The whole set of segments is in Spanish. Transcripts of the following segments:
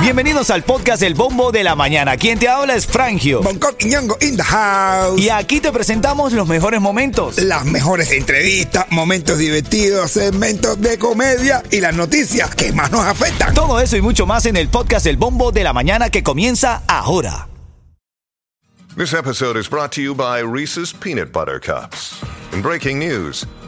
Bienvenidos al podcast El Bombo de la Mañana. Quien te habla es Frangio. Bangkok y Ñongo in the house. Y aquí te presentamos los mejores momentos. Las mejores entrevistas, momentos divertidos, segmentos de comedia y las noticias que más nos afectan. Todo eso y mucho más en el podcast El Bombo de la Mañana que comienza ahora. This episode is brought to you by Reese's Peanut Butter Cups. In breaking news,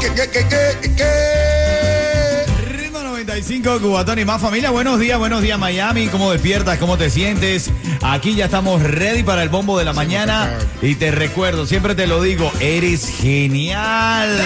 ¿Qué, qué, qué, qué, qué? Ritmo 95, Cubatón y más familia. Buenos días, buenos días Miami. ¿Cómo despiertas? ¿Cómo te sientes? Aquí ya estamos ready para el bombo de la mañana. Y te recuerdo, siempre te lo digo, eres genial.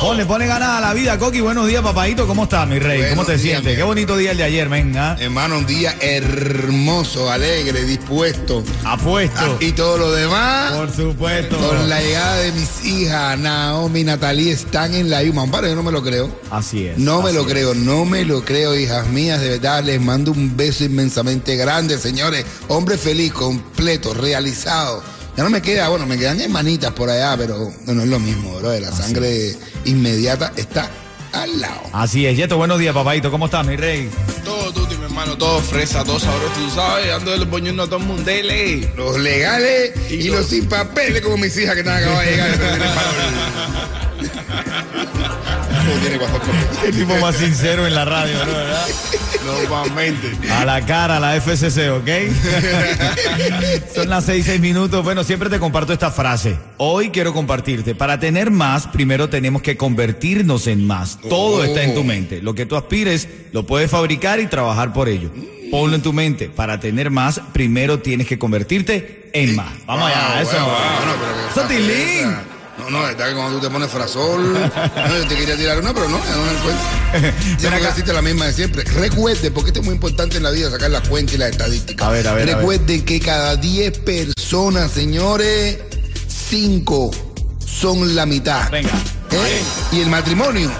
Ponle, ponle ganas a la vida, Coqui. Buenos días, papadito. ¿Cómo estás, mi rey? ¿Cómo te días, sientes? Qué bonito día el de ayer, venga. Hermano, un día hermoso, alegre, dispuesto. Apuesto. Ah, y todo lo demás, Por supuesto. con la llegada de mis hijas, Naomi y Natalie, están en la Yuma. Amparo, yo no me lo creo. Así es. No me lo es. creo, no me lo creo, hijas mías. De verdad, les mando un beso inmensamente grande, señores. Hombre feliz, completo, realizado. Ya no me queda, bueno, me quedan hermanitas por allá, pero no es lo mismo, bro. La sangre inmediata está al lado. Así es. Yeto, buenos días, papadito. ¿Cómo estás, mi rey? Todo tuti, mi hermano, todo fresa, todo sabroso, tú sabes, ando el boñuno a todo el mundo. Los legales y, Y los los- sin papeles, como mis hijas que están acabando de llegar. Tiene pasaporte? El tipo más sincero en la radio, ¿no? ¿verdad? Normalmente. A la cara, a la FCC, ¿ok? Son las seis, seis minutos. Bueno, siempre te comparto esta frase. Hoy quiero compartirte. Para tener más, primero tenemos que convertirnos en más. Todo Oh. está en tu mente. Lo que tú aspires, lo puedes fabricar y trabajar por ello. Ponlo en tu mente. Para tener más, primero tienes que convertirte en más. Vamos allá, eso. bueno, bueno, qué No, no, es verdad que cuando tú te pones frasol, no, yo te quería tirar una, pero no, ya no me encuentro. Yo no decirte la misma de siempre. Recuerde, porque esto es muy importante en la vida, sacar las cuentas y las estadísticas. A ver, a ver, a ver. Recuerden que cada 10 personas, señores, 5 son la mitad. Venga. ¿Eh? Y el matrimonio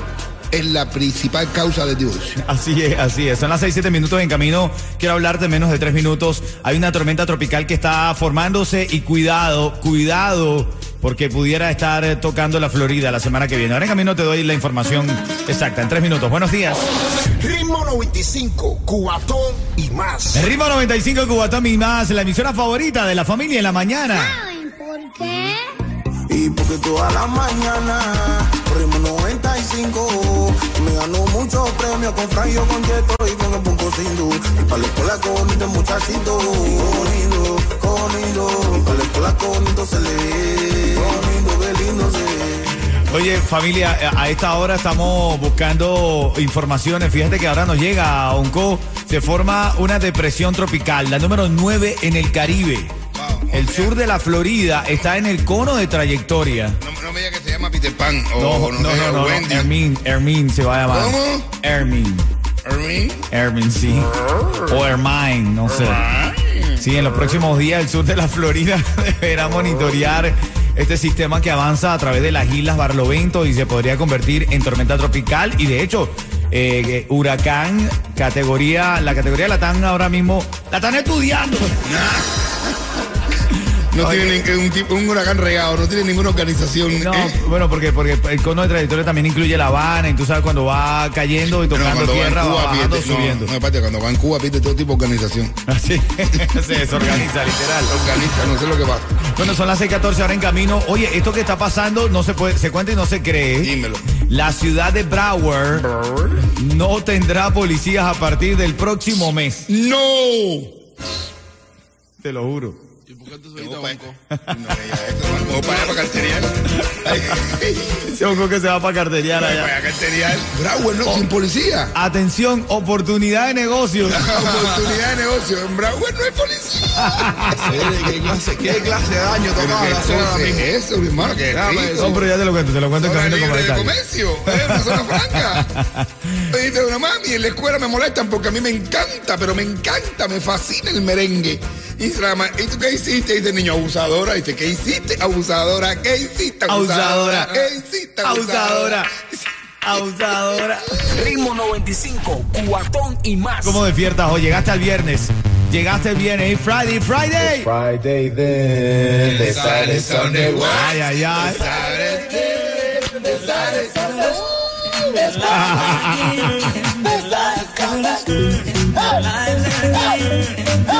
es la principal causa del divorcio. Así es, así es. Son las 6, 7 minutos en camino. Quiero hablarte en menos de 3 minutos. Hay una tormenta tropical que está formándose y cuidado, cuidado, porque pudiera estar eh, tocando la Florida la semana que viene. Ahora en camino te doy la información exacta. En 3 minutos. Buenos días. Ritmo 95, cuatón y más. Ritmo 95 Cubatón y más, la emisora favorita de la familia en la mañana. ¿Por qué? Y porque toda la mañana, ritmo 95, Oye, familia, eh, a esta hora estamos buscando informaciones. Fíjate que ahora nos llega a Onco, se forma una depresión tropical, la número 9 en el Caribe. El sur de la Florida está en el cono de trayectoria. No, no me digas que se llama Peter Pan o No, no, no, no, Wendy. Hermine se va a llamar. ¿Cómo? Hermine, Hermine. Hermine, sí. O Hermine, no sé. Sí, en los próximos días el sur de la Florida deberá monitorear este sistema que avanza a través de las islas Barlovento y se podría convertir en tormenta tropical y de hecho eh, huracán categoría, la categoría la están ahora mismo, la están estudiando. No tiene un, tipo, un huracán regado, no tiene ninguna organización. No, ¿eh? bueno, porque, porque el cono de trayectoria también incluye La Habana, y tú sabes cuando va cayendo y tocando tierra, va Cuba, bajando, pide- no, subiendo. no, aparte, cuando va en Cuba pide todo tipo de organización. Así se desorganiza, literal. Organiza, no sé lo que pasa. Bueno, son las 6:14 ahora en camino. Oye, esto que está pasando no se puede, se cuenta y no se cree. Dímelo. La ciudad de Broward no tendrá policías a partir del próximo mes. ¡No! Te lo juro. ¿Y por qué tú subiste No, a Bonco? No, ya, esto, vamos para allá para carterial. Que se va para carteriar Para allá. allá carterial. Broward, no, sin policía. Atención, oportunidad de negocios. Oportunidad de negocio. En Broward no hay policía. ¿Qué clase, qué clase de daño tocaba la zona es eso, mi hermano, rico. No, pero ya te lo cuento, te lo cuento en camino de comercio, ¿eh? una zona franca. Pero una mami, en la escuela me molestan porque a mí me encanta, pero me encanta, me fascina el merengue. Y dice la mamá, ¿y tú qué hiciste? Y dice niño, abusadora. Y dice, ¿qué hiciste? Abusadora. ¿Qué hiciste? Abusadora. Abusadora. ¿Qué hiciste? Abusadora. Abusadora. Ritmo 95, cuatón y más. ¿Cómo despiertas? O llegaste al viernes. Llegaste el viernes. Hey, Friday, Friday. Friday then? Ay, ay, ay.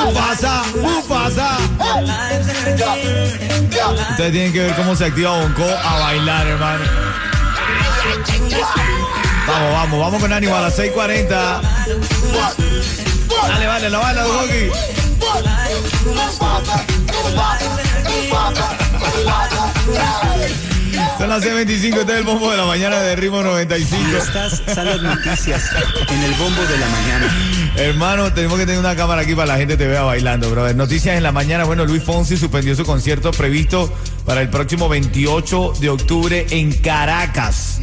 Mufasa, Mufasa. Ustedes tienen que ver cómo se activa Bonco a bailar, hermano. Vamos, vamos, vamos con ánimo a las 6.40. Dale, vale, la bala, Dogoki. Son las 6.25, este es el bombo de la mañana de Ritmo 95. Estas son las noticias en el bombo de la mañana. Hermano, tenemos que tener una cámara aquí para la gente te vea bailando, brother. Noticias en la mañana. Bueno, Luis Fonsi suspendió su concierto previsto para el próximo 28 de octubre en Caracas.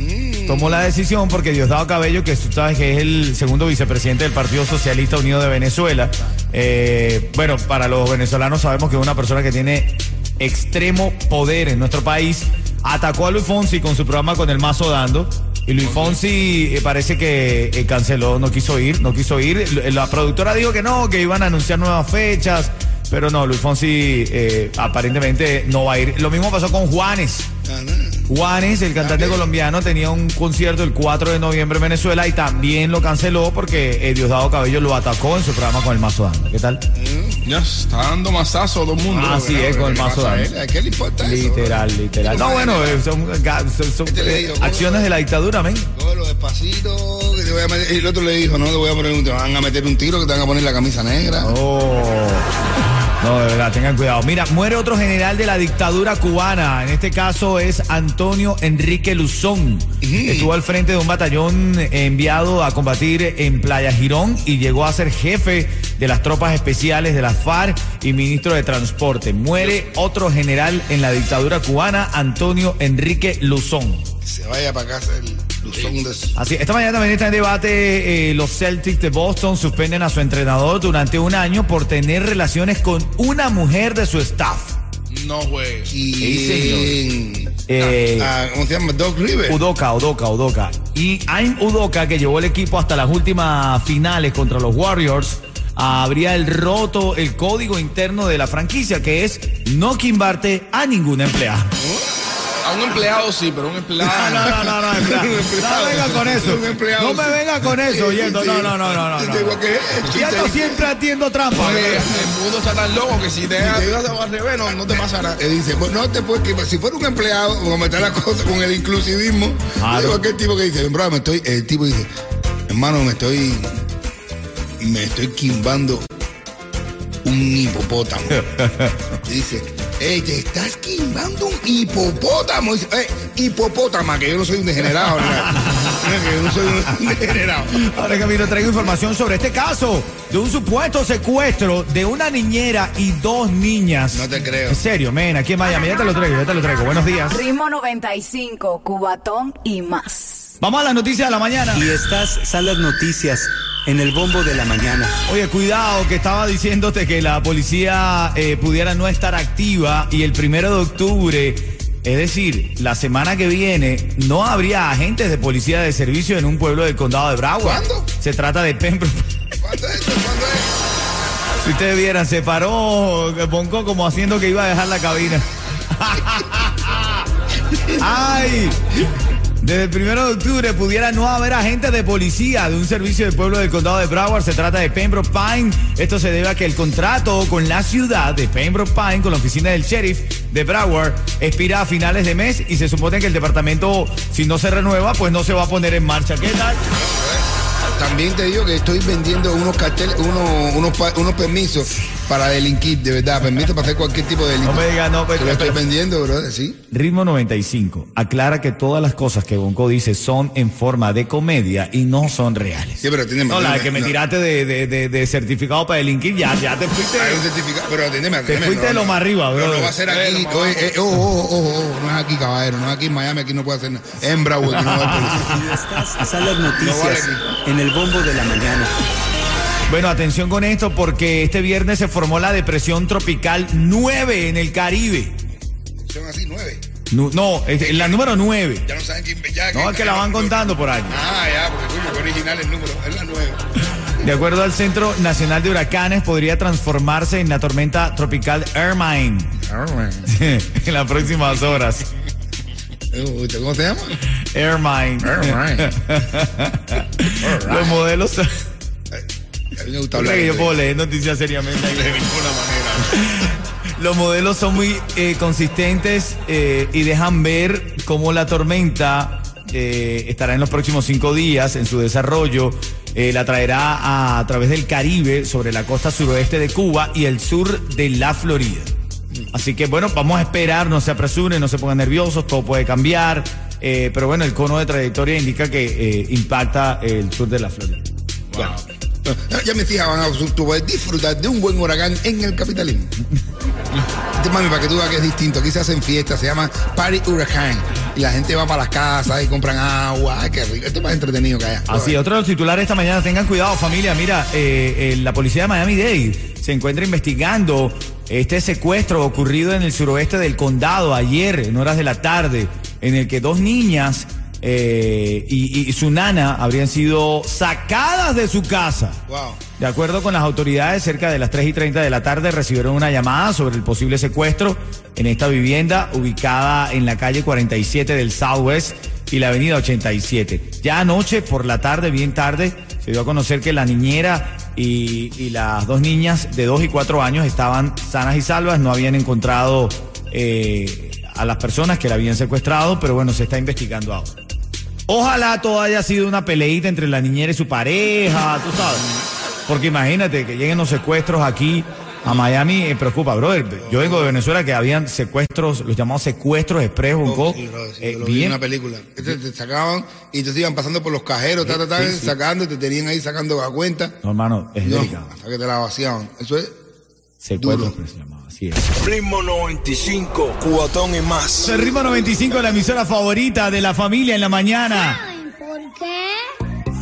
Tomó la decisión porque Diosdado Cabello, que tú sabes que es el segundo vicepresidente del Partido Socialista Unido de Venezuela, eh, bueno, para los venezolanos sabemos que es una persona que tiene extremo poder en nuestro país, atacó a Luis Fonsi con su programa con el mazo dando. Y Luis Fonsi eh, parece que eh, canceló, no quiso ir, no quiso ir. L- La productora dijo que no, que iban a anunciar nuevas fechas, pero no, Luis Fonsi eh, aparentemente no va a ir. Lo mismo pasó con Juanes. Juanes, el cantante colombiano, tenía un concierto el 4 de noviembre en Venezuela y también lo canceló porque eh, Diosdado Cabello lo atacó en su programa con el mazo dando. ¿Qué tal? Ya está dando masazo a todo el mundo. Así es, con el ¿Qué mazo dando. él? ¿A qué le importa eso? Literal, literal. No, bueno, son, ga- son- son, Este eh, digo, acciones de la dictadura, men. Cógelo despacito, que te voy a meter- Y el otro le dijo, no, te voy a poner un, te van a meter un tiro, que te van a poner la camisa negra. Oh. No, de verdad, tengan cuidado. Mira, muere otro general de la dictadura cubana. En este caso es Antonio Enrique Luzón. Estuvo al frente de un batallón enviado a combatir en Playa Girón y llegó a ser jefe de las tropas especiales de la FARC y ministro de Transporte. Muere otro general en la dictadura cubana, Antonio Enrique Luzón. Se vaya para casa el Así, esta mañana también está en debate eh, los Celtics de Boston suspenden a su entrenador durante un año por tener relaciones con una mujer de su staff. No juegues. Eh, Ah, ¿Cómo se llama? Doc River. Udoka, Udoka, Udoka. Y Aim Udoka, que llevó el equipo hasta las últimas finales contra los Warriors, habría el roto el código interno de la franquicia, que es no quimbarte a ningún empleado. A un empleado sí, pero un empleado. No, no, no, no, empleado. No venga con eso. Un empleado, No me venga con eso, Yendo. No, no, no, no, no. No. Yendo siempre atiendo trampa. El mundo está tan loco que si te dejas al revés, no, no te pasa nada. Dice, pues no te puedes que si fuera un empleado, como está la cosa con el inclusivismo, digo aquel tipo que dice, bro, me estoy, el tipo dice, hermano, me estoy, me estoy quimbando un hipopótamo. dice, hey, te estás quimbando un hipopótamo. "Eh, hipopótama, que yo no soy un degenerado, ¿verdad? que yo no soy un degenerado. Ahora Camilo traigo información sobre este caso de un supuesto secuestro de una niñera y dos niñas. No te creo. En serio, men, aquí en Miami, ya te lo traigo, ya te lo traigo. Buenos días. Ritmo 95, Cubatón y más. Vamos a las noticias de la mañana. Y estas son las noticias en el bombo de la mañana. Oye, cuidado, que estaba diciéndote que la policía eh, pudiera no estar activa y el primero de octubre, es decir, la semana que viene, no habría agentes de policía de servicio en un pueblo del condado de Broward. ¿Cuándo? Se trata de Pembroke. ¿Cuándo es? ¿Cuándo es? Si ustedes vieran, se paró Bonco como haciendo que iba a dejar la cabina. Desde el primero de octubre pudiera no haber agentes de policía de un servicio del pueblo del condado de Broward. Se trata de Pembroke Pine. Esto se debe a que el contrato con la ciudad de Pembroke Pine, con la oficina del sheriff de Broward, expira a finales de mes y se supone que el departamento, si no se renueva, pues no se va a poner en marcha. ¿Qué tal? También te digo que estoy vendiendo unos carteles, unos, unos permisos para delinquir, de verdad, permisos para hacer cualquier tipo de delito. No me digas, no, pues, Te lo estoy pero- vendiendo, brother, sí. Ritmo 95 aclara que todas las cosas que Bonco dice son en forma de comedia y no son reales. Sí, pero tiene No, la que me no. tiraste de, de- de- de certificado para delinquir, ya, ya te fuiste. Hay un certificado, pero atiéndeme, atiéndeme, fuiste no, de lo no. más arriba, Pero brother. no va a ser aquí, oye, eh, oh, oh, oh, oh, no es aquí, caballero, no es aquí en Miami, aquí no puede hacer nada. En que no va a. Estas son las noticias vale. en el bombo de la mañana. Bueno, atención con esto porque este viernes se formó la depresión tropical 9 en el Caribe. Son así, nueve. Nu- No, es la número 9. Ya no saben quién ya, No, es que la van contando por ahí. Ah, ya, porque coño, original el número, es la nueve. De acuerdo al Centro Nacional de Huracanes, podría transformarse en la tormenta tropical Ermine en las próximas horas. Eh, ¿Usted cómo se llama? Ermine. Ermine. Los modelos hablar. yo puedo leer noticias seriamente. De ninguna manera. Los modelos son muy eh, consistentes eh, y dejan ver cómo la tormenta eh, estará en los próximos cinco días en su desarrollo. La traerá a, a través del Caribe sobre la costa suroeste de Cuba y el sur de la Florida. Así que bueno, vamos a esperar, no se apresuren, no se pongan nerviosos, todo puede cambiar. eh, pero bueno, el cono de trayectoria indica que eh, impacta el sur de la Florida. Bueno, ya me fijaban, tú puedes disfrutar de un buen huracán en el capitalismo. Mami, para que tú veas que es distinto. Aquí se hacen fiestas, se llama Party Huracán. Y la gente va para las casas y compran agua. Ay, qué rico. Esto es más entretenido que allá. Así, otro de los titulares esta mañana, tengan cuidado familia, mira, eh, eh, la policía de Miami-Dade se encuentra investigando este secuestro ocurrido en el suroeste del condado ayer, en horas de la tarde, en el que dos niñas eh, y, y su nana habrían sido sacadas de su casa. Wow. De acuerdo con las autoridades, cerca de las 3 y 30 de la tarde recibieron una llamada sobre el posible secuestro en esta vivienda ubicada en la calle 47 del Southwest y la avenida 87. Ya anoche, por la tarde, bien tarde, se dio a conocer que la niñera y, y las dos niñas de 2 y 4 años estaban sanas y salvas, no habían encontrado eh, a las personas que la habían secuestrado, pero bueno, se está investigando ahora. Ojalá todo haya sido una peleita entre la niñera y su pareja, tú sabes. Porque imagínate que lleguen los secuestros aquí a Miami, eh, preocupa, brother. Yo vengo de Venezuela que habían secuestros, los llamados secuestros express. Sí, bro, sí, Eh, lo vi en una película. Este te sacaban y te iban pasando por los cajeros, ta, ta, ta, sacando te tenían ahí sacando la cuenta. no, hermano, es No, hasta que te la vaciaban. Eso es. Secuestros duro. express se llamaba, así es. Ritmo 95, cubatón y más. El ritmo 95, la emisora favorita de la familia en la mañana. ¿Por qué?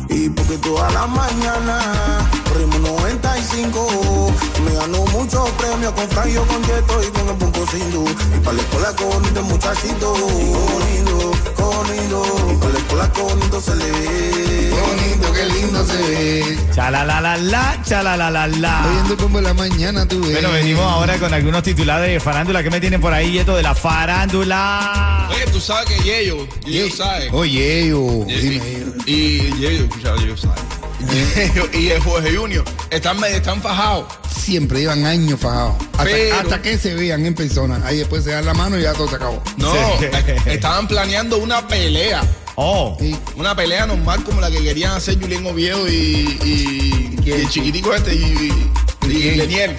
Y porque toda la mañana, ritmo 95, me ganó muchos premios con Franjo, con Yeto y con el Punco Sindu. Y para la escuela con bonito muchachito, bonito, bonito. Con bonito se le ve. Qué bonito, qué lindo se ve. Chalalalala, chalalalala. Oyendo como en la mañana tú ves. Bueno, venimos ahora con algunos titulares de farándula. ¿Qué me tienen por ahí, Yeto, de la farándula? Oye, tú sabes que Yeyo, Yeyo sabe. Oye, yo. Y, Dime, yo. y Yeyo, escucha, Yeyo sabe. Yeyo y el Jorge Junior están, están fajados. Siempre llevan años fajados. Hasta, Pero- hasta que se vean en persona. Ahí después se dan la mano y ya todo se acabó. No, Sí. eh, estaban planeando una pelea. Oh, Sí. Una pelea normal como la que querían hacer Julián Oviedo y, y, y el chiquitico este y, y, y? Lenier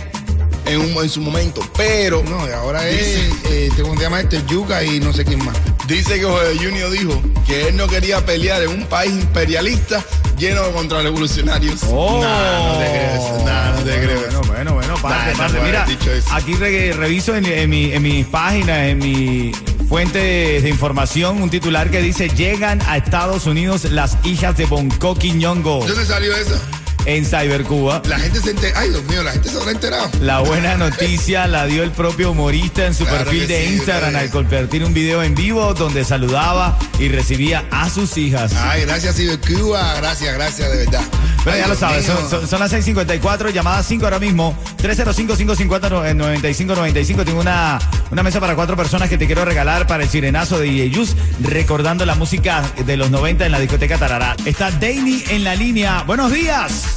en, un, en su momento. Pero No, y ahora es, Dice- eh, este, ¿cómo se llama este? Yuca y no sé quién más. dice que Jorge Junior dijo que él no quería pelear en un país imperialista lleno de contrarrevolucionarios. oh. Nah, no te crees, nah, no te bueno, crees. Bueno, bueno, bueno, parte, Nah, parte. no Mira, aquí re- reviso en, en mi- en mis páginas, en mi fuente de información, un titular que dice, llegan a Estados Unidos las hijas de Bonco Quiñongo. ¿Dónde salió eso? En Cybercuba. La gente se entera. Ay, Dios mío, la gente se habrá enterado. La buena noticia la dio el propio humorista en su Claro perfil de sí, Instagram al compartir un video en vivo donde saludaba y recibía a sus hijas. Ay, gracias, Cuba. Gracias, gracias, de verdad. Pero Ay, ya lo sabes, son, son- son las 6:54, llamada 5 ahora mismo. 305-550-9595. Tengo una, una mesa para cuatro personas que te quiero regalar para el sirenazo de DJ Yus, recordando la música de los 90 en la discoteca Tarará. Está Danny en la línea. Buenos días.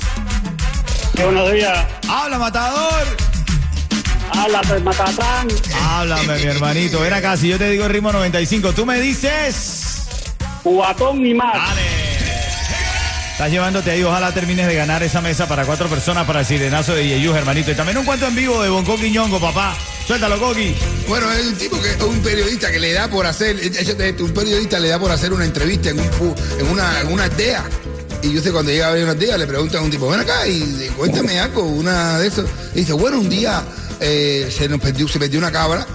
Buenos días. Habla, matador. Habla, pues, Matatán. Háblame, mi hermanito. Ven acá, si yo te digo el ritmo 95, tú me dices. Cubatón y más. Estás llevándote ahí, ojalá termines de ganar esa mesa para cuatro personas para el sirenazo de Yeyus, hermanito. Y también un cuento en vivo de Bonco Quiñongo, papá. Suéltalo, Coqui. Bueno, es un tipo que, un periodista que le da por hacer, échate esto, un periodista le da por hacer una entrevista en, un, en una, en una aldea. Y yo sé, cuando llega a ver una aldea, le preguntan a un tipo, ven acá y cuéntame algo, una de esos. Y dice, bueno, un día eh, se nos perdió, se perdió una cabra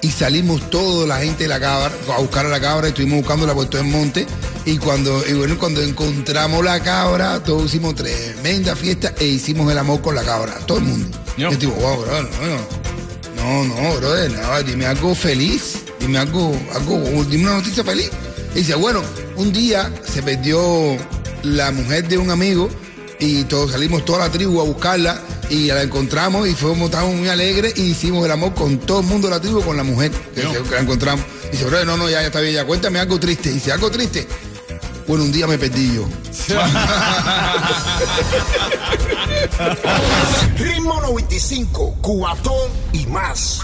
y salimos toda la gente de la cabra a buscar a la cabra, estuvimos buscándola por todo el monte. Y cuando, y bueno, cuando encontramos la cabra, todos hicimos tremenda fiesta e hicimos el amor con la cabra, todo el mundo. Y el tipo, wow, bro, no, no, no, brother, no, dime algo feliz, dime algo, algo, dime una noticia feliz. Y dice, bueno, un día se perdió la mujer de un amigo y todos salimos toda la tribu a buscarla y la encontramos y fuimos, estábamos muy alegres y hicimos el amor con todo el mundo de la tribu, con la mujer que, que la encontramos. Y dice, no, no, ya, ya está bien, ya cuéntame algo triste. Y dice, algo triste. Bueno, un día me perdí yo. Ritmo 95, Cubatón y más.